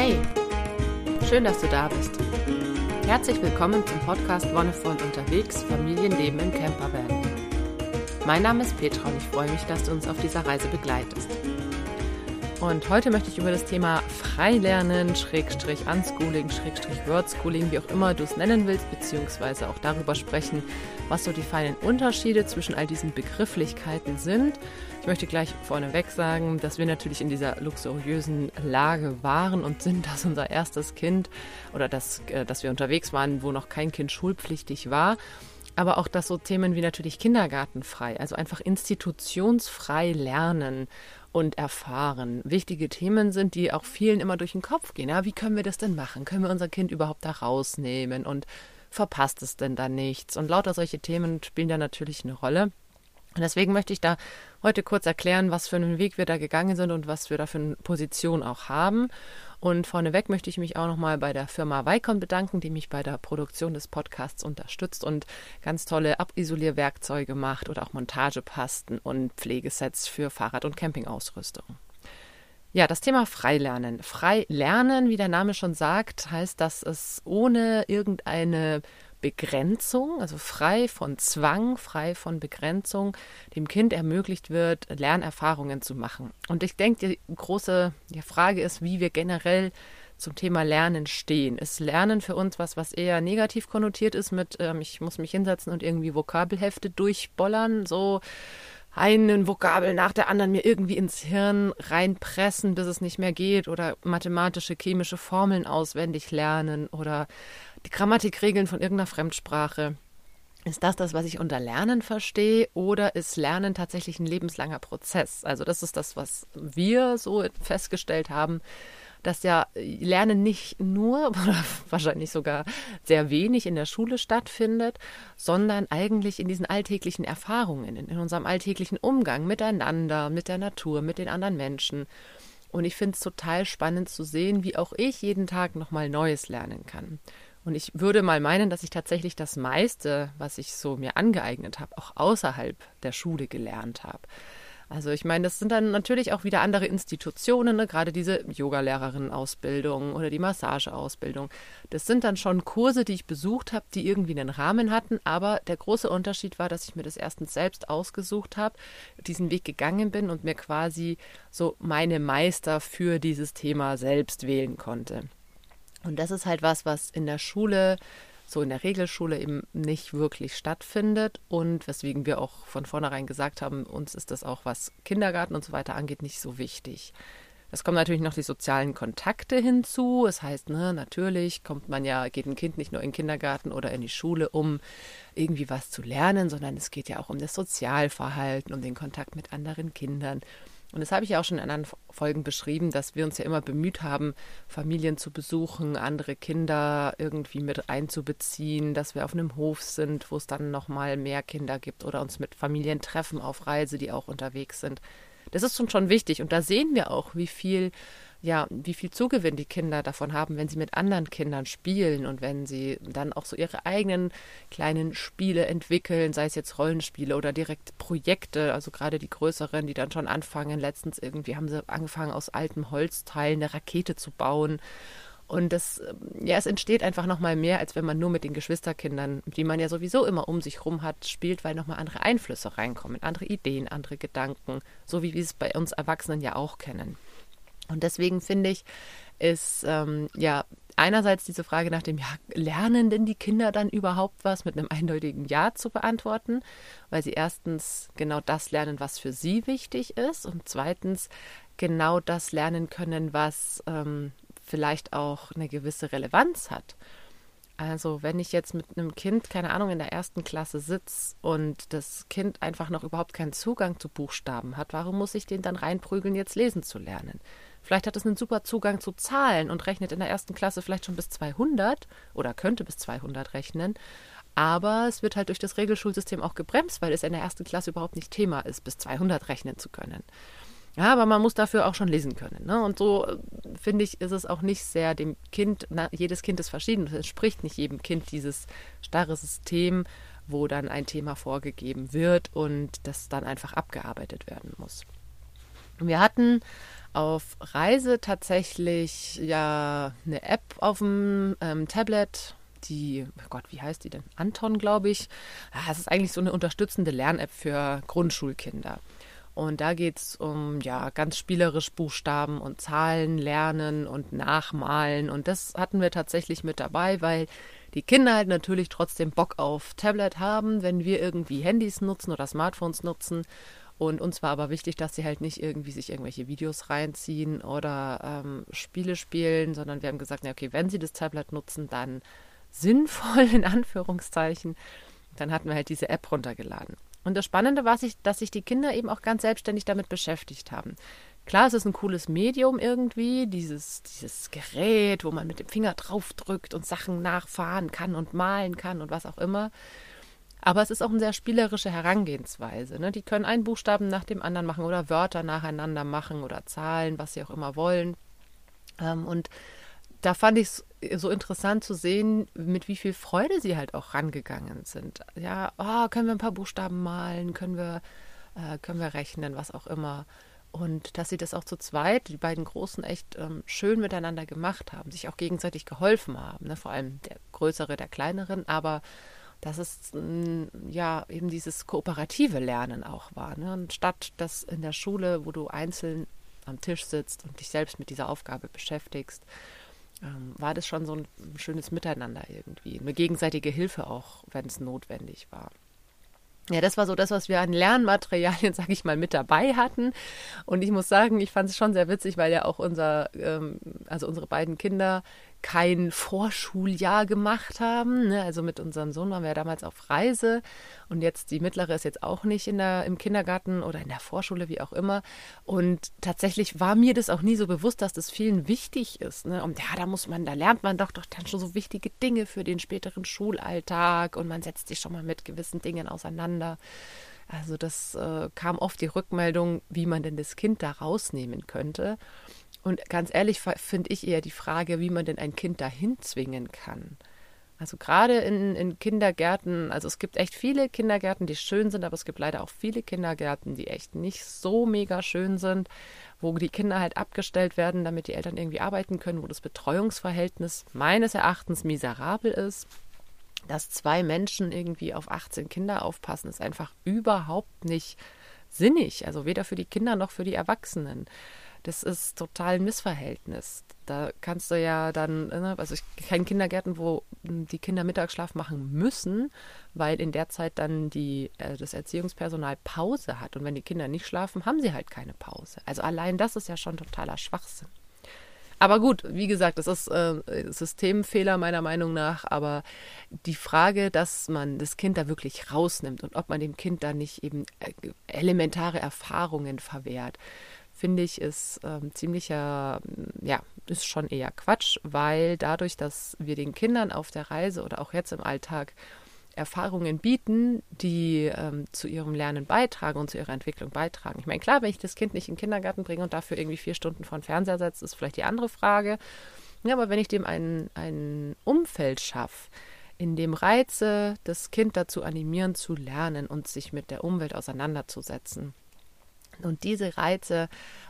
Hey, schön, dass du da bist. Herzlich willkommen zum Podcast Wonnevoll unterwegs, Familienleben im Campervan. Mein Name ist Petra und ich freue mich, dass du uns auf dieser Reise begleitest. Und heute möchte ich über das Thema Freilernen, Schrägstrich Unschooling, Schrägstrich Wordschooling, wie auch immer du es nennen willst, beziehungsweise auch darüber sprechen, was so die feinen Unterschiede zwischen all diesen Begrifflichkeiten sind. Ich möchte gleich vorneweg sagen, dass wir natürlich in dieser luxuriösen Lage waren und sind, dass unser erstes Kind oder dass, äh, dass wir unterwegs waren, wo noch kein Kind schulpflichtig war aber auch, dass so Themen wie natürlich kindergartenfrei, also einfach institutionsfrei lernen und erfahren, wichtige Themen sind, die auch vielen immer durch den Kopf gehen. Ja, wie können wir das denn machen? Können wir unser Kind überhaupt da rausnehmen? Und verpasst es denn da nichts? Und lauter solche Themen spielen da natürlich eine Rolle. Und deswegen möchte ich da heute kurz erklären, was für einen Weg wir da gegangen sind und was wir da für eine Position auch haben. Und vorneweg möchte ich mich auch nochmal bei der Firma Vicon bedanken, die mich bei der Produktion des Podcasts unterstützt und ganz tolle Abisolierwerkzeuge macht oder auch Montagepasten und Pflegesets für Fahrrad- und Campingausrüstung. Ja, das Thema Freilernen. Freilernen, wie der Name schon sagt, heißt, dass es ohne irgendeine Begrenzung, also frei von Zwang, frei von Begrenzung, dem Kind ermöglicht wird, Lernerfahrungen zu machen. Und ich denke, die große die Frage ist, wie wir generell zum Thema Lernen stehen. Ist Lernen für uns was, was eher negativ konnotiert ist mit, ähm, ich muss mich hinsetzen und irgendwie Vokabelhefte durchbollern, so einen Vokabel nach der anderen mir irgendwie ins Hirn reinpressen, bis es nicht mehr geht oder mathematische, chemische Formeln auswendig lernen oder die Grammatikregeln von irgendeiner Fremdsprache. Ist das das, was ich unter Lernen verstehe, oder ist Lernen tatsächlich ein lebenslanger Prozess? Also das ist das, was wir so festgestellt haben, dass ja Lernen nicht nur oder wahrscheinlich sogar sehr wenig in der Schule stattfindet, sondern eigentlich in diesen alltäglichen Erfahrungen, in unserem alltäglichen Umgang miteinander, mit der Natur, mit den anderen Menschen. Und ich finde es total spannend zu sehen, wie auch ich jeden Tag nochmal Neues lernen kann. Und ich würde mal meinen, dass ich tatsächlich das meiste, was ich so mir angeeignet habe, auch außerhalb der Schule gelernt habe. Also ich meine, das sind dann natürlich auch wieder andere Institutionen, ne? gerade diese Yogalehrerinnen-Ausbildung oder die Massageausbildung. Das sind dann schon Kurse, die ich besucht habe, die irgendwie einen Rahmen hatten, aber der große Unterschied war, dass ich mir das erstens selbst ausgesucht habe, diesen Weg gegangen bin und mir quasi so meine Meister für dieses Thema selbst wählen konnte. Und das ist halt was, was in der Schule, so in der Regelschule eben nicht wirklich stattfindet und weswegen wir auch von vornherein gesagt haben, uns ist das auch, was Kindergarten und so weiter angeht, nicht so wichtig. Es kommen natürlich noch die sozialen Kontakte hinzu. Das heißt, ne, natürlich kommt man ja, geht ein Kind nicht nur in den Kindergarten oder in die Schule, um irgendwie was zu lernen, sondern es geht ja auch um das Sozialverhalten, um den Kontakt mit anderen Kindern. Und das habe ich ja auch schon in anderen Folgen beschrieben, dass wir uns ja immer bemüht haben, Familien zu besuchen, andere Kinder irgendwie mit einzubeziehen, dass wir auf einem Hof sind, wo es dann nochmal mehr Kinder gibt oder uns mit Familien treffen auf Reise, die auch unterwegs sind. Das ist schon wichtig und da sehen wir auch, wie viel ja, wie viel Zugewinn die Kinder davon haben, wenn sie mit anderen Kindern spielen und wenn sie dann auch so ihre eigenen kleinen Spiele entwickeln, sei es jetzt Rollenspiele oder direkt Projekte, also gerade die größeren, die dann schon anfangen. Letztens irgendwie haben sie angefangen, aus altem Holzteil eine Rakete zu bauen. Und das, ja, es entsteht einfach nochmal mehr, als wenn man nur mit den Geschwisterkindern, die man ja sowieso immer um sich rum hat, spielt, weil nochmal andere Einflüsse reinkommen, andere Ideen, andere Gedanken, so wie wir es bei uns Erwachsenen ja auch kennen. Und deswegen finde ich, ist ähm, ja einerseits diese Frage nach dem, ja, lernen denn die Kinder dann überhaupt was mit einem eindeutigen Ja zu beantworten, weil sie erstens genau das lernen, was für sie wichtig ist und zweitens genau das lernen können, was ähm, vielleicht auch eine gewisse Relevanz hat. Also wenn ich jetzt mit einem Kind, keine Ahnung, in der ersten Klasse sitze und das Kind einfach noch überhaupt keinen Zugang zu Buchstaben hat, warum muss ich den dann reinprügeln, jetzt lesen zu lernen? Vielleicht hat es einen super Zugang zu Zahlen und rechnet in der ersten Klasse vielleicht schon bis 200 oder könnte bis 200 rechnen. Aber es wird halt durch das Regelschulsystem auch gebremst, weil es in der ersten Klasse überhaupt nicht Thema ist, bis 200 rechnen zu können. Ja, aber man muss dafür auch schon lesen können. Ne? Und so äh, finde ich, ist es auch nicht sehr dem Kind, na, jedes Kind ist verschieden. Es entspricht nicht jedem Kind dieses starre System, wo dann ein Thema vorgegeben wird und das dann einfach abgearbeitet werden muss. Wir hatten auf Reise tatsächlich ja eine App auf dem ähm, Tablet, die, oh Gott, wie heißt die denn? Anton, glaube ich. Ja, es ist eigentlich so eine unterstützende Lern-App für Grundschulkinder. Und da geht es um ja ganz spielerisch Buchstaben und Zahlen lernen und nachmalen. Und das hatten wir tatsächlich mit dabei, weil die Kinder halt natürlich trotzdem Bock auf Tablet haben, wenn wir irgendwie Handys nutzen oder Smartphones nutzen. Und uns war aber wichtig, dass sie halt nicht irgendwie sich irgendwelche Videos reinziehen oder ähm, Spiele spielen, sondern wir haben gesagt, na okay, wenn sie das Tablet nutzen, dann sinnvoll in Anführungszeichen. Dann hatten wir halt diese App runtergeladen. Und das Spannende war, dass sich die Kinder eben auch ganz selbstständig damit beschäftigt haben. Klar, es ist ein cooles Medium irgendwie, dieses, dieses Gerät, wo man mit dem Finger draufdrückt und Sachen nachfahren kann und malen kann und was auch immer. Aber es ist auch eine sehr spielerische Herangehensweise. Ne? Die können einen Buchstaben nach dem anderen machen oder Wörter nacheinander machen oder Zahlen, was sie auch immer wollen. Ähm, und da fand ich es so interessant zu sehen, mit wie viel Freude sie halt auch rangegangen sind. Ja, oh, können wir ein paar Buchstaben malen, können wir, äh, können wir rechnen, was auch immer. Und dass sie das auch zu zweit, die beiden Großen, echt ähm, schön miteinander gemacht haben, sich auch gegenseitig geholfen haben. Ne? Vor allem der Größere, der Kleineren, aber dass es ja eben dieses kooperative Lernen auch war. Ne? Und statt das in der Schule, wo du einzeln am Tisch sitzt und dich selbst mit dieser Aufgabe beschäftigst, ähm, war das schon so ein schönes Miteinander irgendwie. Eine gegenseitige Hilfe auch, wenn es notwendig war. Ja, das war so das, was wir an Lernmaterialien, sag ich mal, mit dabei hatten. Und ich muss sagen, ich fand es schon sehr witzig, weil ja auch unser, ähm, also unsere beiden Kinder kein Vorschuljahr gemacht haben. Ne? Also mit unserem Sohn waren wir ja damals auf Reise und jetzt die mittlere ist jetzt auch nicht in der, im Kindergarten oder in der Vorschule, wie auch immer. Und tatsächlich war mir das auch nie so bewusst, dass das vielen wichtig ist. Ne? Und ja, da muss man, da lernt man doch, doch dann schon so wichtige Dinge für den späteren Schulalltag und man setzt sich schon mal mit gewissen Dingen auseinander. Also das äh, kam oft die Rückmeldung, wie man denn das Kind da rausnehmen könnte. Und ganz ehrlich finde ich eher die Frage, wie man denn ein Kind dahin zwingen kann. Also gerade in, in, Kindergärten, also es gibt echt viele Kindergärten, die schön sind, aber es gibt leider auch viele Kindergärten, die echt nicht so mega schön sind, wo die Kinder halt abgestellt werden, damit die Eltern irgendwie arbeiten können, wo das Betreuungsverhältnis meines Erachtens miserabel ist. Dass zwei Menschen irgendwie auf 18 Kinder aufpassen, ist einfach überhaupt nicht sinnig. Also weder für die Kinder noch für die Erwachsenen. Das ist total ein Missverhältnis. Da kannst du ja dann, ne, also ich kenne Kindergärten, wo die Kinder Mittagsschlaf machen müssen, weil in der Zeit dann die, äh, das Erziehungspersonal Pause hat. Und wenn die Kinder nicht schlafen, haben sie halt keine Pause. Also allein das ist ja schon totaler Schwachsinn. Aber gut, wie gesagt, das ist äh, Systemfehler meiner Meinung nach. Aber die Frage, dass man das Kind da wirklich rausnimmt und ob man dem Kind da nicht eben äh, elementare Erfahrungen verwehrt, finde ich, ist ähm, ziemlicher, ja, ist schon eher Quatsch, weil dadurch, dass wir den Kindern auf der Reise oder auch jetzt im Alltag Erfahrungen bieten, die ähm, zu ihrem Lernen beitragen und zu ihrer Entwicklung beitragen. Ich meine, klar, wenn ich das Kind nicht in den Kindergarten bringe und dafür irgendwie vier Stunden vor den Fernseher setze, ist vielleicht die andere Frage. Ja, aber wenn ich dem ein, ein Umfeld schaffe, in dem Reize das Kind dazu animieren zu lernen und sich mit der Umwelt auseinanderzusetzen, und diese Reize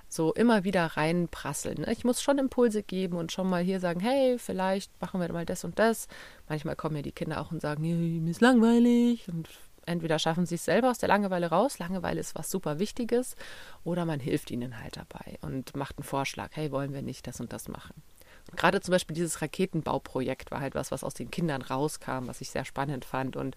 so immer wieder reinprasseln. Ich muss schon Impulse geben und schon mal hier sagen, hey, vielleicht machen wir mal das und das. Manchmal kommen mir die Kinder auch und sagen, mir ist langweilig und entweder schaffen sie es selber aus der Langeweile raus, Langeweile ist was super Wichtiges, oder man hilft ihnen halt dabei und macht einen Vorschlag, hey, wollen wir nicht das und das machen. Gerade zum Beispiel dieses Raketenbauprojekt war halt was, was aus den Kindern rauskam, was ich sehr spannend fand und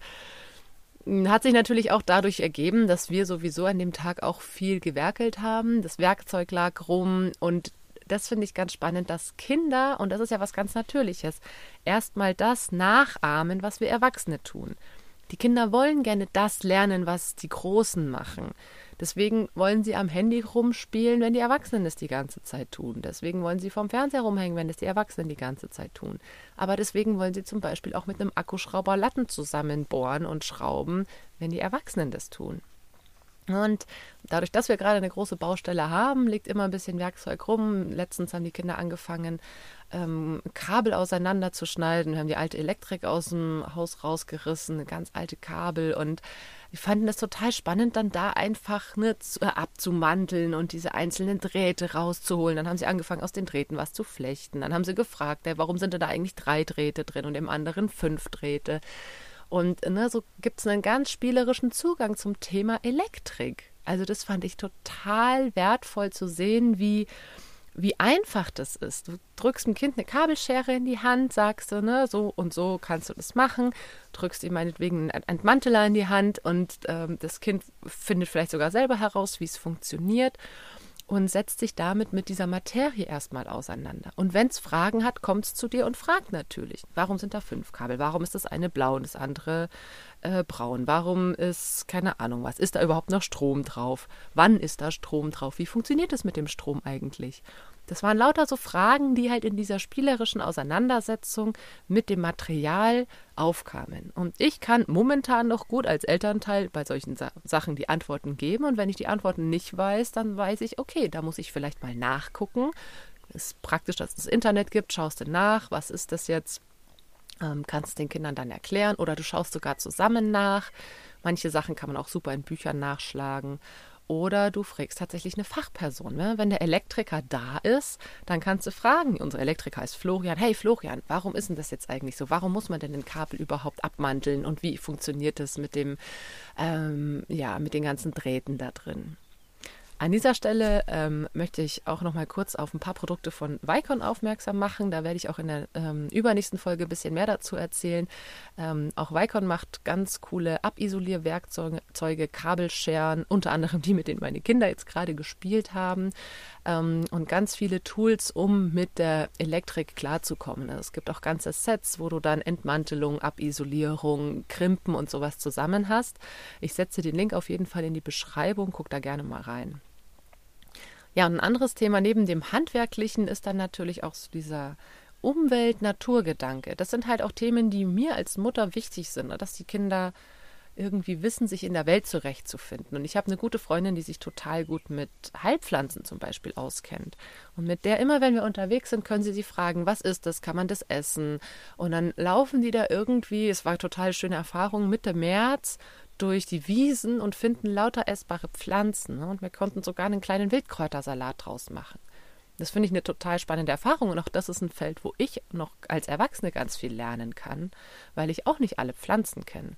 hat sich natürlich auch dadurch ergeben, dass wir sowieso an dem Tag auch viel gewerkelt haben. Das Werkzeug lag rum und das finde ich ganz spannend, dass Kinder, und das ist ja was ganz Natürliches, erstmal das nachahmen, was wir Erwachsene tun. Die Kinder wollen gerne das lernen, was die Großen machen. Deswegen wollen sie am Handy rumspielen, wenn die Erwachsenen es die ganze Zeit tun. Deswegen wollen sie vom Fernseher rumhängen, wenn es die Erwachsenen die ganze Zeit tun. Aber deswegen wollen sie zum Beispiel auch mit einem Akkuschrauber Latten zusammenbohren und schrauben, wenn die Erwachsenen das tun. Und dadurch, dass wir gerade eine große Baustelle haben, liegt immer ein bisschen Werkzeug rum. Letztens haben die Kinder angefangen, ähm, Kabel auseinanderzuschneiden. Wir haben die alte Elektrik aus dem Haus rausgerissen, ganz alte Kabel und die fanden das total spannend, dann da einfach ne, äh, abzumanteln und diese einzelnen Drähte rauszuholen. Dann haben sie angefangen, aus den Drähten was zu flechten. Dann haben sie gefragt, ey, warum sind da eigentlich drei Drähte drin und im anderen fünf Drähte. Und ne, so gibt es einen ganz spielerischen Zugang zum Thema Elektrik. Also das fand ich total wertvoll zu sehen, wie wie einfach das ist. Du drückst dem Kind eine Kabelschere in die Hand, sagst du, ne, so und so kannst du das machen, drückst ihm meinetwegen einen Entmanteler in die Hand und ähm, das Kind findet vielleicht sogar selber heraus, wie es funktioniert und setzt sich damit mit dieser Materie erstmal auseinander. Und wenn es Fragen hat, kommt es zu dir und fragt natürlich, warum sind da fünf Kabel? Warum ist das eine blau und das andere äh, braun? Warum ist, keine Ahnung was, ist da überhaupt noch Strom drauf? Wann ist da Strom drauf? Wie funktioniert es mit dem Strom eigentlich? Das waren lauter so Fragen, die halt in dieser spielerischen Auseinandersetzung mit dem Material aufkamen. Und ich kann momentan noch gut als Elternteil bei solchen Sa Sachen die Antworten geben. Und wenn ich die Antworten nicht weiß, dann weiß ich, okay, da muss ich vielleicht mal nachgucken. Ist praktisch, dass es das Internet gibt. Schaust du nach, was ist das jetzt? Ähm, kannst den Kindern dann erklären oder du schaust sogar zusammen nach. Manche Sachen kann man auch super in Büchern nachschlagen. Oder du fragst tatsächlich eine Fachperson. Ne? Wenn der Elektriker da ist, dann kannst du fragen. Unser Elektriker heißt Florian. Hey Florian, warum ist denn das jetzt eigentlich so? Warum muss man denn den Kabel überhaupt abmanteln? Und wie funktioniert das mit dem, ähm, ja, mit den ganzen Drähten da drin? An dieser Stelle ähm, möchte ich auch noch mal kurz auf ein paar Produkte von Vicon aufmerksam machen. Da werde ich auch in der ähm, übernächsten Folge ein bisschen mehr dazu erzählen. Ähm, auch Vicon macht ganz coole Abisolierwerkzeuge, Kabelscheren, unter anderem die, mit denen meine Kinder jetzt gerade gespielt haben. Ähm, und ganz viele Tools, um mit der Elektrik klarzukommen. Also es gibt auch ganze Sets, wo du dann Entmantelung, Abisolierung, Krimpen und sowas zusammen hast. Ich setze den Link auf jeden Fall in die Beschreibung. Guck da gerne mal rein. Ja, und ein anderes Thema neben dem Handwerklichen ist dann natürlich auch so dieser Umwelt-Naturgedanke. Das sind halt auch Themen, die mir als Mutter wichtig sind, ne? dass die Kinder irgendwie wissen, sich in der Welt zurechtzufinden. Und ich habe eine gute Freundin, die sich total gut mit Heilpflanzen zum Beispiel auskennt. Und mit der immer, wenn wir unterwegs sind, können sie sie fragen, was ist das? Kann man das essen? Und dann laufen die da irgendwie, es war eine total schöne Erfahrung, Mitte März durch die Wiesen und finden lauter essbare Pflanzen. Ne? Und wir konnten sogar einen kleinen Wildkräutersalat draus machen. Das finde ich eine total spannende Erfahrung und auch das ist ein Feld, wo ich noch als Erwachsene ganz viel lernen kann, weil ich auch nicht alle Pflanzen kenne.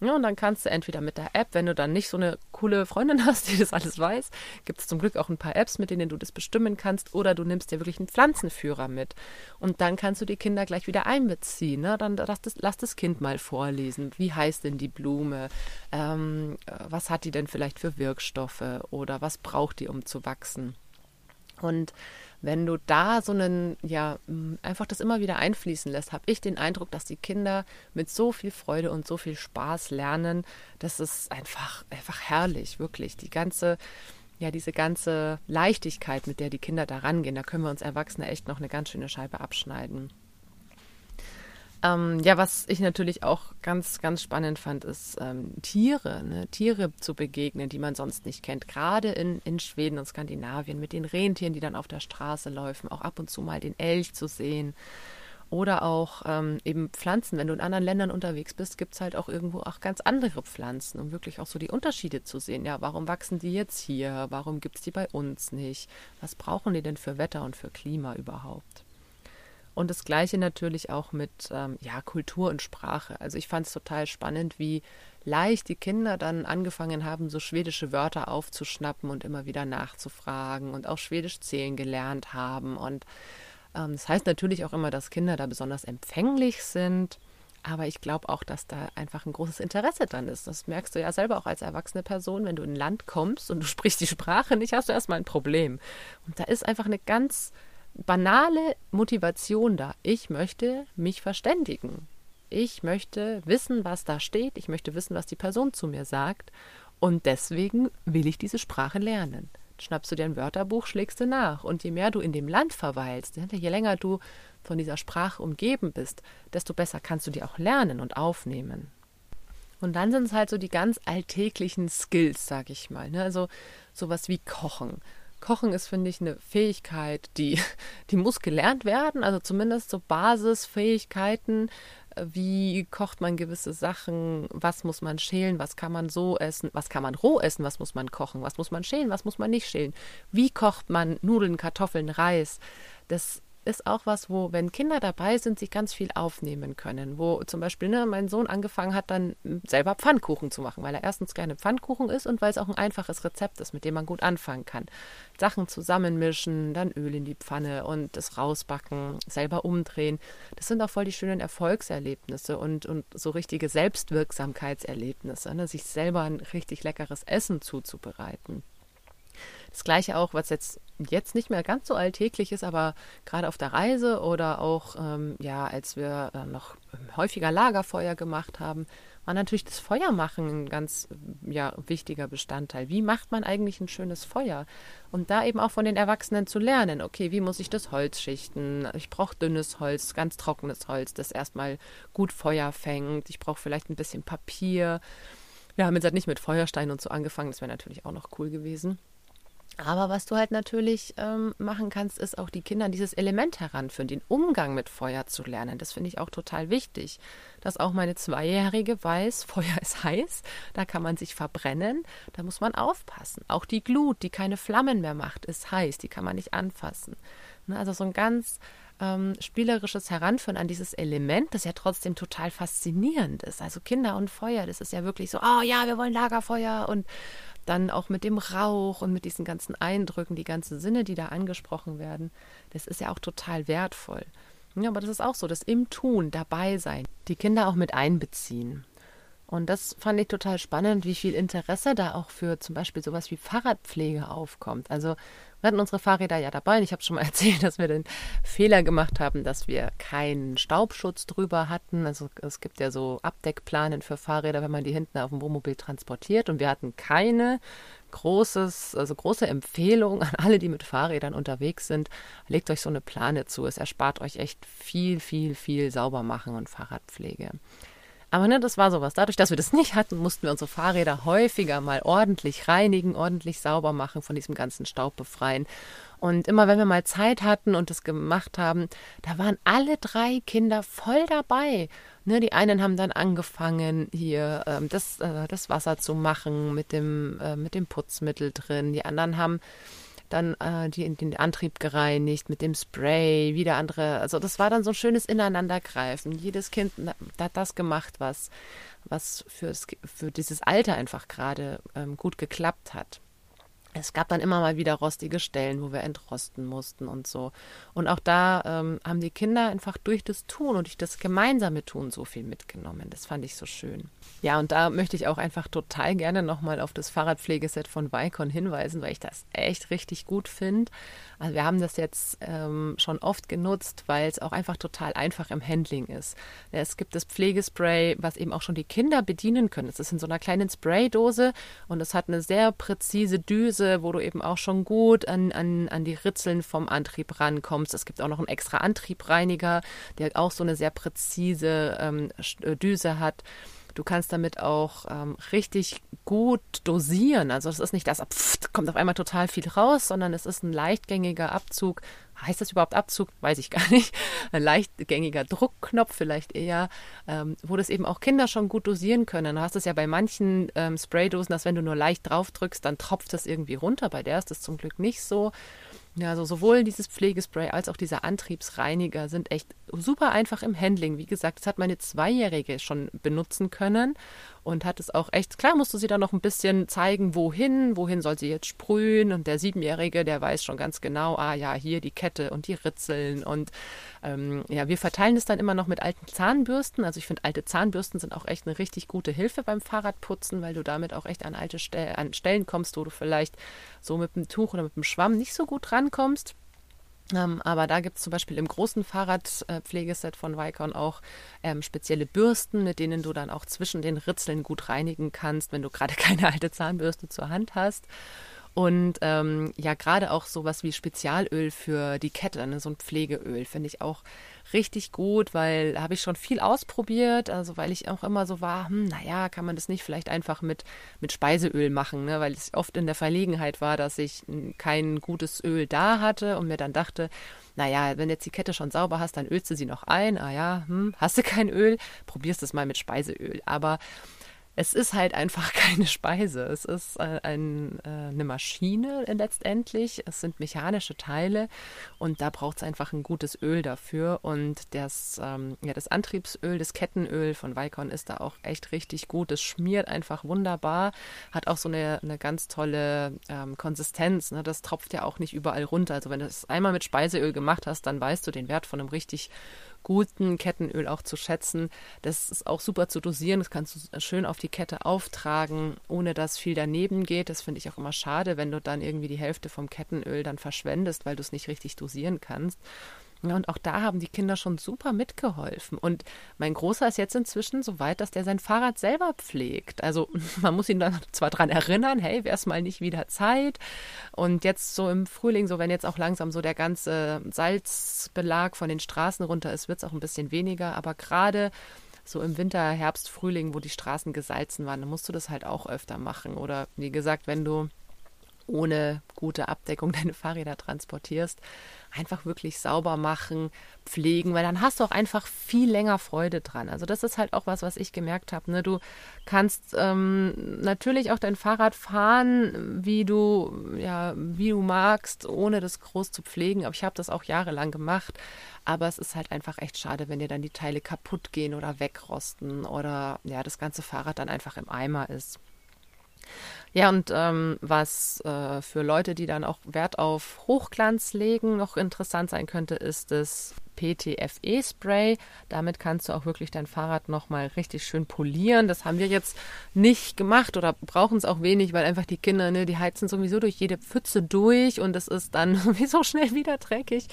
Ja, und dann kannst du entweder mit der App, wenn du dann nicht so eine coole Freundin hast, die das alles weiß, gibt es zum Glück auch ein paar Apps, mit denen du das bestimmen kannst, oder du nimmst dir wirklich einen Pflanzenführer mit. Und dann kannst du die Kinder gleich wieder einbeziehen. Ne? Dann lass das, lass das Kind mal vorlesen. Wie heißt denn die Blume? Ähm, was hat die denn vielleicht für Wirkstoffe? Oder was braucht die, um zu wachsen? Und wenn du da so einen, ja, einfach das immer wieder einfließen lässt, habe ich den Eindruck, dass die Kinder mit so viel Freude und so viel Spaß lernen. Das ist einfach, einfach herrlich, wirklich. Die ganze, ja, diese ganze Leichtigkeit, mit der die Kinder da rangehen, da können wir uns Erwachsene echt noch eine ganz schöne Scheibe abschneiden. Ähm, ja, was ich natürlich auch ganz, ganz spannend fand, ist ähm, Tiere, ne? Tiere zu begegnen, die man sonst nicht kennt. Gerade in, in Schweden und Skandinavien mit den Rentieren, die dann auf der Straße laufen, auch ab und zu mal den Elch zu sehen. Oder auch ähm, eben Pflanzen. Wenn du in anderen Ländern unterwegs bist, gibt es halt auch irgendwo auch ganz andere Pflanzen, um wirklich auch so die Unterschiede zu sehen. Ja, warum wachsen die jetzt hier? Warum gibt es die bei uns nicht? Was brauchen die denn für Wetter und für Klima überhaupt? Und das Gleiche natürlich auch mit ähm, ja, Kultur und Sprache. Also ich fand es total spannend, wie leicht die Kinder dann angefangen haben, so schwedische Wörter aufzuschnappen und immer wieder nachzufragen und auch Schwedisch zählen gelernt haben. Und ähm, das heißt natürlich auch immer, dass Kinder da besonders empfänglich sind. Aber ich glaube auch, dass da einfach ein großes Interesse dran ist. Das merkst du ja selber auch als erwachsene Person. Wenn du in ein Land kommst und du sprichst die Sprache nicht, hast du erstmal ein Problem. Und da ist einfach eine ganz banale Motivation da. Ich möchte mich verständigen. Ich möchte wissen, was da steht. Ich möchte wissen, was die Person zu mir sagt. Und deswegen will ich diese Sprache lernen. Schnappst du dir ein Wörterbuch, schlägst du nach. Und je mehr du in dem Land verweilst, je länger du von dieser Sprache umgeben bist, desto besser kannst du die auch lernen und aufnehmen. Und dann sind es halt so die ganz alltäglichen Skills, sag ich mal. Ne? Also sowas wie Kochen Kochen ist, finde ich, eine Fähigkeit, die, die muss gelernt werden. Also zumindest so Basisfähigkeiten wie kocht man gewisse Sachen, was muss man schälen, was kann man so essen, was kann man roh essen, was muss man kochen, was muss man schälen, was muss man nicht schälen, wie kocht man Nudeln, Kartoffeln, Reis. Das ist auch was, wo, wenn Kinder dabei sind, sich ganz viel aufnehmen können. Wo zum Beispiel ne, mein Sohn angefangen hat, dann selber Pfannkuchen zu machen, weil er erstens gerne Pfannkuchen ist und weil es auch ein einfaches Rezept ist, mit dem man gut anfangen kann. Sachen zusammenmischen, dann Öl in die Pfanne und das rausbacken, selber umdrehen. Das sind auch voll die schönen Erfolgserlebnisse und, und so richtige Selbstwirksamkeitserlebnisse, ne, sich selber ein richtig leckeres Essen zuzubereiten. Das gleiche auch, was jetzt, jetzt nicht mehr ganz so alltäglich ist, aber gerade auf der Reise oder auch, ähm, ja, als wir äh, noch häufiger Lagerfeuer gemacht haben, war natürlich das Feuermachen ein ganz ja, wichtiger Bestandteil. Wie macht man eigentlich ein schönes Feuer? Und da eben auch von den Erwachsenen zu lernen, okay, wie muss ich das Holz schichten? Ich brauche dünnes Holz, ganz trockenes Holz, das erstmal gut Feuer fängt. Ich brauche vielleicht ein bisschen Papier. Wir haben jetzt halt nicht mit Feuerstein und so angefangen, das wäre natürlich auch noch cool gewesen. Aber was du halt natürlich ähm, machen kannst, ist auch die Kinder an dieses Element heranführen, den Umgang mit Feuer zu lernen. Das finde ich auch total wichtig, dass auch meine Zweijährige weiß, Feuer ist heiß, da kann man sich verbrennen, da muss man aufpassen. Auch die Glut, die keine Flammen mehr macht, ist heiß, die kann man nicht anfassen. Ne, also so ein ganz ähm, spielerisches Heranführen an dieses Element, das ja trotzdem total faszinierend ist. Also Kinder und Feuer, das ist ja wirklich so, oh ja, wir wollen Lagerfeuer und dann auch mit dem Rauch und mit diesen ganzen Eindrücken, die ganzen Sinne, die da angesprochen werden, das ist ja auch total wertvoll. Ja, aber das ist auch so, das im Tun dabei sein, die Kinder auch mit einbeziehen. Und das fand ich total spannend, wie viel Interesse da auch für zum Beispiel sowas wie Fahrradpflege aufkommt. Also wir hatten unsere Fahrräder ja dabei und ich habe schon mal erzählt, dass wir den Fehler gemacht haben, dass wir keinen Staubschutz drüber hatten. Also es gibt ja so Abdeckplanen für Fahrräder, wenn man die hinten auf dem Wohnmobil transportiert und wir hatten keine großes, also große Empfehlung an alle, die mit Fahrrädern unterwegs sind, legt euch so eine Plane zu. Es erspart euch echt viel, viel, viel Saubermachen und Fahrradpflege. Aber ne, das war sowas. Dadurch, dass wir das nicht hatten, mussten wir unsere Fahrräder häufiger mal ordentlich reinigen, ordentlich sauber machen, von diesem ganzen Staub befreien. Und immer wenn wir mal Zeit hatten und das gemacht haben, da waren alle drei Kinder voll dabei. Ne, die einen haben dann angefangen, hier ähm, das, äh, das Wasser zu machen mit dem, äh, mit dem Putzmittel drin. Die anderen haben dann äh, die, den Antrieb gereinigt mit dem Spray, wieder andere. Also das war dann so ein schönes Ineinandergreifen. Jedes Kind hat das gemacht, was, was fürs, für dieses Alter einfach gerade ähm, gut geklappt hat es gab dann immer mal wieder rostige Stellen, wo wir entrosten mussten und so. Und auch da ähm, haben die Kinder einfach durch das Tun und durch das gemeinsame Tun so viel mitgenommen. Das fand ich so schön. Ja, und da möchte ich auch einfach total gerne nochmal auf das Fahrradpflegeset von Vicon hinweisen, weil ich das echt richtig gut finde. Also wir haben das jetzt ähm, schon oft genutzt, weil es auch einfach total einfach im Handling ist. Es gibt das Pflegespray, was eben auch schon die Kinder bedienen können. Es ist in so einer kleinen Spraydose und es hat eine sehr präzise Düse, wo du eben auch schon gut an, an, an die Ritzeln vom Antrieb rankommst. Es gibt auch noch einen extra Antriebreiniger, der auch so eine sehr präzise ähm, äh, Düse hat. Du kannst damit auch ähm, richtig gut dosieren. Also es ist nicht das, pff, kommt auf einmal total viel raus, sondern es ist ein leichtgängiger Abzug. Heißt das überhaupt Abzug? Weiß ich gar nicht. Ein leichtgängiger Druckknopf vielleicht eher, ähm, wo das eben auch Kinder schon gut dosieren können. Du hast es ja bei manchen ähm, Spraydosen, dass wenn du nur leicht drauf drückst, dann tropft das irgendwie runter. Bei der ist das zum Glück nicht so. Ja, also sowohl dieses Pflegespray als auch dieser Antriebsreiniger sind echt super einfach im Handling. Wie gesagt, das hat meine Zweijährige schon benutzen können und hat es auch echt, klar musste sie dann noch ein bisschen zeigen, wohin, wohin soll sie jetzt sprühen und der Siebenjährige, der weiß schon ganz genau, ah ja, hier die Kette und die Ritzeln und ähm, ja, wir verteilen es dann immer noch mit alten Zahnbürsten, also ich finde, alte Zahnbürsten sind auch echt eine richtig gute Hilfe beim Fahrradputzen, weil du damit auch echt an alte Ste an Stellen kommst, wo du vielleicht so mit dem Tuch oder mit dem Schwamm nicht so gut rankommst. Ähm, aber da gibt es zum Beispiel im großen Fahrradpflegeset von Vicon auch ähm, spezielle Bürsten, mit denen du dann auch zwischen den Ritzeln gut reinigen kannst, wenn du gerade keine alte Zahnbürste zur Hand hast. Und ähm, ja, gerade auch sowas wie Spezialöl für die Kette, ne, so ein Pflegeöl, finde ich auch richtig gut, weil habe ich schon viel ausprobiert, also weil ich auch immer so war, hm, naja, kann man das nicht vielleicht einfach mit, mit Speiseöl machen, ne? weil ich oft in der Verlegenheit war, dass ich kein gutes Öl da hatte und mir dann dachte, naja, wenn jetzt die Kette schon sauber hast, dann ölst du sie noch ein. Ah ja, hm, hast du kein Öl, probierst es mal mit Speiseöl. Aber es ist halt einfach keine Speise. Es ist äh, ein, äh, eine Maschine letztendlich. Es sind mechanische Teile und da braucht es einfach ein gutes Öl dafür. Und das, ähm, ja, das Antriebsöl, das Kettenöl von Vicon ist da auch echt richtig gut. Es schmiert einfach wunderbar, hat auch so eine, eine ganz tolle ähm, Konsistenz. Ne? Das tropft ja auch nicht überall runter. Also wenn du es einmal mit Speiseöl gemacht hast, dann weißt du den Wert von einem richtig guten Kettenöl auch zu schätzen. Das ist auch super zu dosieren. Das kannst du schön auf die Kette auftragen, ohne dass viel daneben geht. Das finde ich auch immer schade, wenn du dann irgendwie die Hälfte vom Kettenöl dann verschwendest, weil du es nicht richtig dosieren kannst. Ja, und auch da haben die Kinder schon super mitgeholfen. Und mein Großer ist jetzt inzwischen so weit, dass der sein Fahrrad selber pflegt. Also man muss ihn dann zwar daran erinnern, hey, wäre es mal nicht wieder Zeit. Und jetzt so im Frühling, so wenn jetzt auch langsam so der ganze Salzbelag von den Straßen runter ist, wird es auch ein bisschen weniger. Aber gerade so im Winter, Herbst, Frühling, wo die Straßen gesalzen waren, dann musst du das halt auch öfter machen. Oder wie gesagt, wenn du ohne gute Abdeckung deine Fahrräder transportierst, einfach wirklich sauber machen, pflegen, weil dann hast du auch einfach viel länger Freude dran. Also das ist halt auch was, was ich gemerkt habe. Ne? Du kannst ähm, natürlich auch dein Fahrrad fahren, wie du ja wie du magst, ohne das groß zu pflegen. Aber ich habe das auch jahrelang gemacht. Aber es ist halt einfach echt schade, wenn dir dann die Teile kaputt gehen oder wegrosten oder ja das ganze Fahrrad dann einfach im Eimer ist. Ja, und ähm, was äh, für Leute, die dann auch Wert auf Hochglanz legen, noch interessant sein könnte, ist das PTFE-Spray. Damit kannst du auch wirklich dein Fahrrad nochmal richtig schön polieren. Das haben wir jetzt nicht gemacht oder brauchen es auch wenig, weil einfach die Kinder, ne, die heizen sowieso durch jede Pfütze durch und es ist dann sowieso schnell wieder dreckig.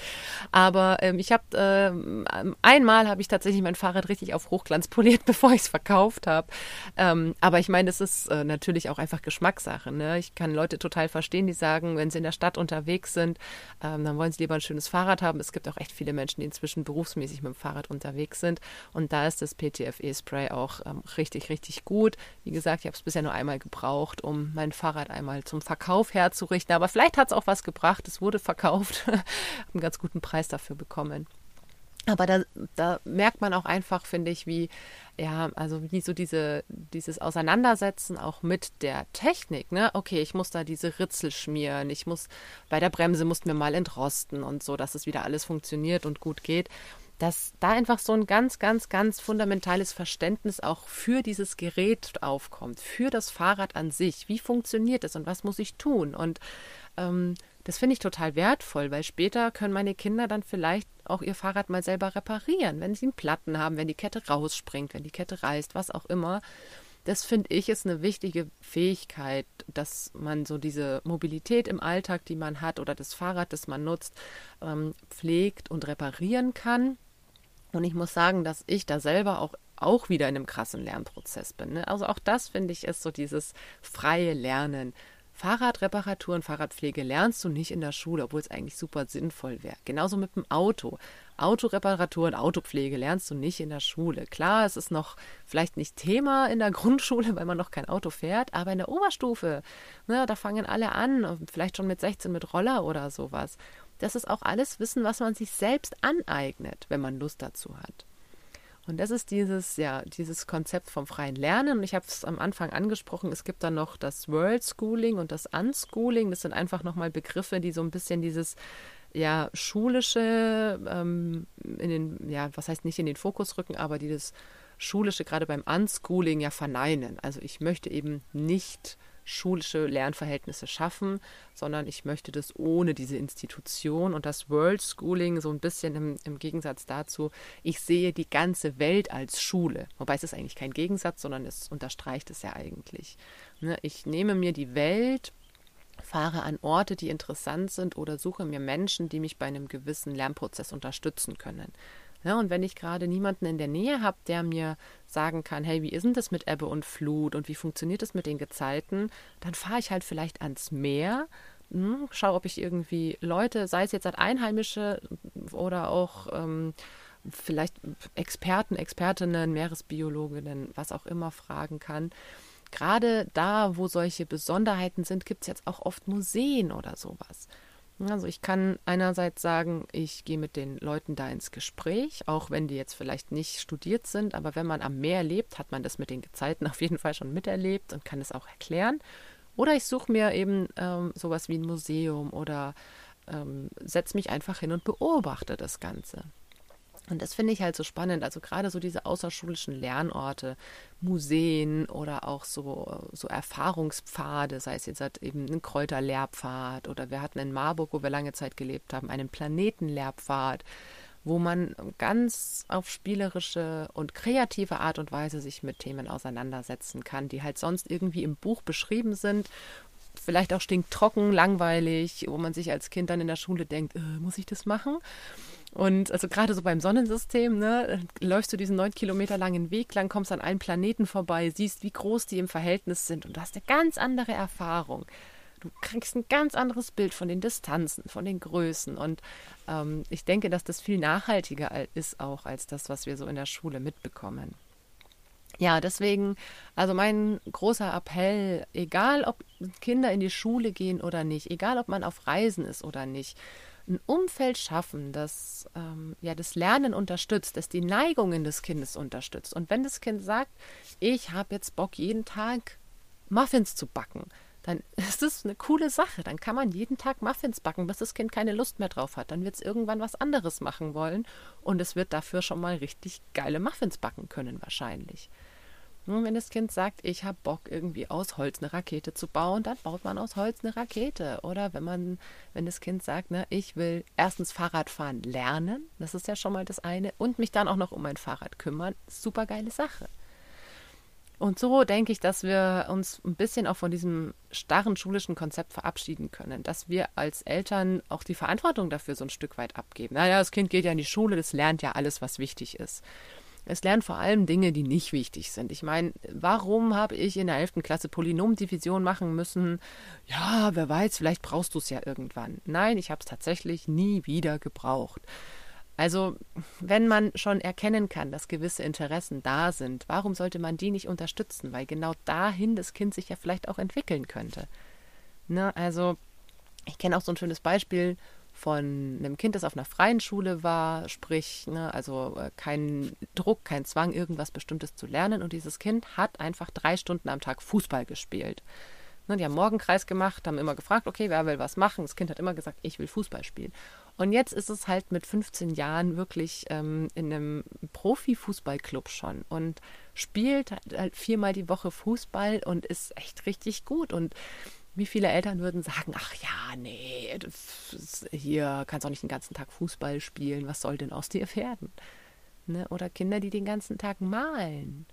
Aber ähm, ich habe äh, einmal habe ich tatsächlich mein Fahrrad richtig auf Hochglanz poliert, bevor ich es verkauft habe. Ähm, aber ich meine, das ist äh, natürlich auch einfach Geschmackssache. Ne? Ich kann Leute total verstehen, die sagen, wenn sie in der Stadt unterwegs sind, ähm, dann wollen sie lieber ein schönes Fahrrad haben. Es gibt auch echt viele Menschen, die inzwischen berufsmäßig mit dem Fahrrad unterwegs sind. Und da ist das PTFE-Spray auch ähm, richtig, richtig gut. Wie gesagt, ich habe es bisher nur einmal gebraucht, um mein Fahrrad einmal zum Verkauf herzurichten. Aber vielleicht hat es auch was gebracht. Es wurde verkauft. habe einen ganz guten Preis dafür bekommen. Aber da, da, merkt man auch einfach, finde ich, wie, ja, also wie so diese, dieses Auseinandersetzen auch mit der Technik, ne? Okay, ich muss da diese Ritzel schmieren, ich muss, bei der Bremse mussten wir mal entrosten und so, dass es wieder alles funktioniert und gut geht. Dass da einfach so ein ganz, ganz, ganz fundamentales Verständnis auch für dieses Gerät aufkommt, für das Fahrrad an sich. Wie funktioniert es und was muss ich tun? Und ähm, das finde ich total wertvoll, weil später können meine Kinder dann vielleicht auch ihr Fahrrad mal selber reparieren, wenn sie einen Platten haben, wenn die Kette rausspringt, wenn die Kette reißt, was auch immer. Das finde ich ist eine wichtige Fähigkeit, dass man so diese Mobilität im Alltag, die man hat, oder das Fahrrad, das man nutzt, ähm, pflegt und reparieren kann. Und ich muss sagen, dass ich da selber auch auch wieder in einem krassen Lernprozess bin. Ne? Also auch das finde ich ist so dieses freie Lernen. Fahrradreparaturen, Fahrradpflege lernst du nicht in der Schule, obwohl es eigentlich super sinnvoll wäre. Genauso mit dem Auto. Autoreparaturen, Autopflege lernst du nicht in der Schule. Klar, es ist noch vielleicht nicht Thema in der Grundschule, weil man noch kein Auto fährt, aber in der Oberstufe, ne, da fangen alle an, vielleicht schon mit 16 mit Roller oder sowas. Das ist auch alles Wissen, was man sich selbst aneignet, wenn man Lust dazu hat. Und das ist dieses, ja, dieses Konzept vom freien Lernen. Und ich habe es am Anfang angesprochen, es gibt dann noch das World Schooling und das Unschooling. Das sind einfach nochmal Begriffe, die so ein bisschen dieses ja, schulische ähm, in den, ja, was heißt nicht in den Fokus rücken, aber dieses schulische gerade beim Unschooling ja verneinen. Also ich möchte eben nicht schulische Lernverhältnisse schaffen, sondern ich möchte das ohne diese Institution und das World Schooling so ein bisschen im, im, Gegensatz dazu. Ich sehe die ganze Welt als Schule, wobei es ist eigentlich kein Gegensatz, sondern es unterstreicht es ja eigentlich. Ne, ich nehme mir die Welt fahre an Orte, die interessant sind oder suche mir Menschen, die mich bei einem gewissen Lernprozess unterstützen können. Ja, und wenn ich gerade niemanden in der Nähe habe, der mir sagen kann, hey, wie ist denn das mit Ebbe und Flut und wie funktioniert das mit den Gezeiten, dann fahre ich halt vielleicht ans Meer, hm, schaue, ob ich irgendwie Leute, sei es jetzt als Einheimische oder auch ähm, vielleicht Experten, Expertinnen, Meeresbiologinnen, was auch immer fragen kann. Gerade da, wo solche Besonderheiten sind, gibt es jetzt auch oft Museen oder sowas. Also ich kann einerseits sagen, ich gehe mit den Leuten da ins Gespräch, auch wenn die jetzt vielleicht nicht studiert sind, aber wenn man am Meer lebt, hat man das mit den Gezeiten auf jeden Fall schon miterlebt und kann es auch erklären. Oder ich suche mir eben ähm, sowas wie ein Museum oder ähm, setze mich einfach hin und beobachte das Ganze. Und das finde ich halt so spannend. Also gerade so diese außerschulischen Lernorte, Museen oder auch so, so Erfahrungspfade, sei es jetzt halt eben ein Kräuterlehrpfad oder wir hatten in Marburg, wo wir lange Zeit gelebt haben, einen Planetenlehrpfad, wo man ganz auf spielerische und kreative Art und Weise sich mit Themen auseinandersetzen kann, die halt sonst irgendwie im Buch beschrieben sind vielleicht auch stinktrocken, langweilig, wo man sich als Kind dann in der Schule denkt, äh, muss ich das machen? Und also gerade so beim Sonnensystem, ne, läufst du diesen neun Kilometer langen Weg lang, kommst an allen Planeten vorbei, siehst, wie groß die im Verhältnis sind und du hast eine ganz andere Erfahrung. Du kriegst ein ganz anderes Bild von den Distanzen, von den Größen. Und ähm, ich denke, dass das viel nachhaltiger ist auch als das, was wir so in der Schule mitbekommen. Ja, deswegen, also mein großer Appell, egal ob Kinder in die Schule gehen oder nicht, egal ob man auf Reisen ist oder nicht, ein Umfeld schaffen, das ähm, ja das Lernen unterstützt, das die Neigungen des Kindes unterstützt. Und wenn das Kind sagt, ich habe jetzt Bock, jeden Tag Muffins zu backen, dann ist das eine coole Sache. Dann kann man jeden Tag Muffins backen, bis das Kind keine Lust mehr drauf hat. Dann wird es irgendwann was anderes machen wollen und es wird dafür schon mal richtig geile Muffins backen können, wahrscheinlich. Nun, wenn das Kind sagt, ich habe Bock, irgendwie aus Holz eine Rakete zu bauen, dann baut man aus Holz eine Rakete. Oder wenn man, wenn das Kind sagt, ne, ich will erstens Fahrradfahren lernen, das ist ja schon mal das eine, und mich dann auch noch um mein Fahrrad kümmern, super geile Sache. Und so denke ich, dass wir uns ein bisschen auch von diesem starren schulischen Konzept verabschieden können, dass wir als Eltern auch die Verantwortung dafür so ein Stück weit abgeben. Naja, das Kind geht ja in die Schule, das lernt ja alles, was wichtig ist. Es lernt vor allem Dinge, die nicht wichtig sind. Ich meine, warum habe ich in der 11. Klasse Polynomdivision machen müssen? Ja, wer weiß, vielleicht brauchst du es ja irgendwann. Nein, ich habe es tatsächlich nie wieder gebraucht. Also, wenn man schon erkennen kann, dass gewisse Interessen da sind, warum sollte man die nicht unterstützen? Weil genau dahin das Kind sich ja vielleicht auch entwickeln könnte. Ne? Also, ich kenne auch so ein schönes Beispiel von einem Kind, das auf einer freien Schule war, sprich, ne, also äh, kein Druck, kein Zwang, irgendwas Bestimmtes zu lernen. Und dieses Kind hat einfach drei Stunden am Tag Fußball gespielt. Ne, die haben Morgenkreis gemacht, haben immer gefragt, okay, wer will was machen? Das Kind hat immer gesagt, ich will Fußball spielen. Und jetzt ist es halt mit 15 Jahren wirklich ähm, in einem Profi-Fußballclub schon und spielt halt viermal die Woche Fußball und ist echt richtig gut. Und wie viele Eltern würden sagen, ach ja, nee, hier kannst du auch nicht den ganzen Tag Fußball spielen, was soll denn aus dir werden? Ne? Oder Kinder, die den ganzen Tag malen.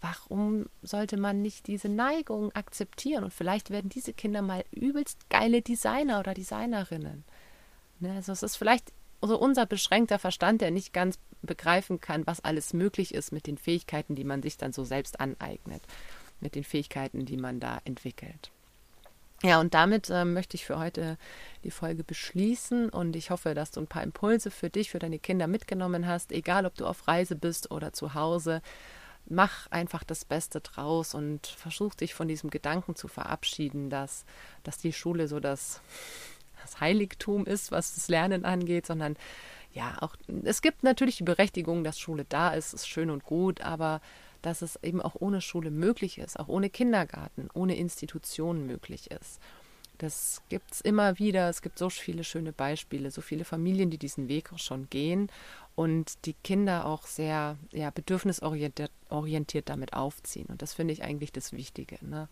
Warum sollte man nicht diese Neigung akzeptieren? Und vielleicht werden diese Kinder mal übelst geile Designer oder Designerinnen. Ne? Also es ist vielleicht also unser beschränkter Verstand, der nicht ganz begreifen kann, was alles möglich ist mit den Fähigkeiten, die man sich dann so selbst aneignet, mit den Fähigkeiten, die man da entwickelt. Ja, und damit äh, möchte ich für heute die Folge beschließen und ich hoffe, dass du ein paar Impulse für dich, für deine Kinder mitgenommen hast, egal ob du auf Reise bist oder zu Hause. Mach einfach das Beste draus und versuch dich von diesem Gedanken zu verabschieden, dass, dass die Schule so das, das Heiligtum ist, was das Lernen angeht, sondern ja, auch es gibt natürlich die Berechtigung, dass Schule da ist, ist schön und gut, aber dass es eben auch ohne Schule möglich ist, auch ohne Kindergarten, ohne Institutionen möglich ist. Das gibt es immer wieder. Es gibt so viele schöne Beispiele, so viele Familien, die diesen Weg auch schon gehen und die Kinder auch sehr ja, bedürfnisorientiert orientiert damit aufziehen. Und das finde ich eigentlich das Wichtige. Ne?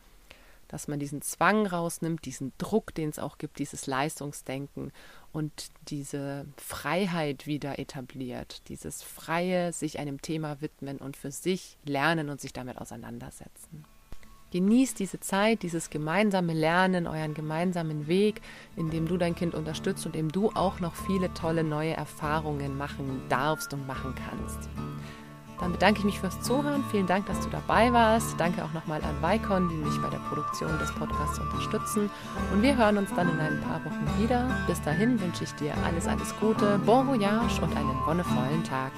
Dass man diesen Zwang rausnimmt, diesen Druck, den es auch gibt, dieses Leistungsdenken und diese Freiheit wieder etabliert, dieses freie sich einem Thema widmen und für sich lernen und sich damit auseinandersetzen. Genießt diese Zeit, dieses gemeinsame Lernen, euren gemeinsamen Weg, in dem du dein Kind unterstützt und in dem du auch noch viele tolle neue Erfahrungen machen darfst und machen kannst. Dann bedanke ich mich fürs Zuhören. Vielen Dank, dass du dabei warst. Danke auch nochmal an Vicon, die mich bei der Produktion des Podcasts unterstützen. Und wir hören uns dann in ein paar Wochen wieder. Bis dahin wünsche ich dir alles, alles Gute, bon voyage und einen wonnevollen Tag.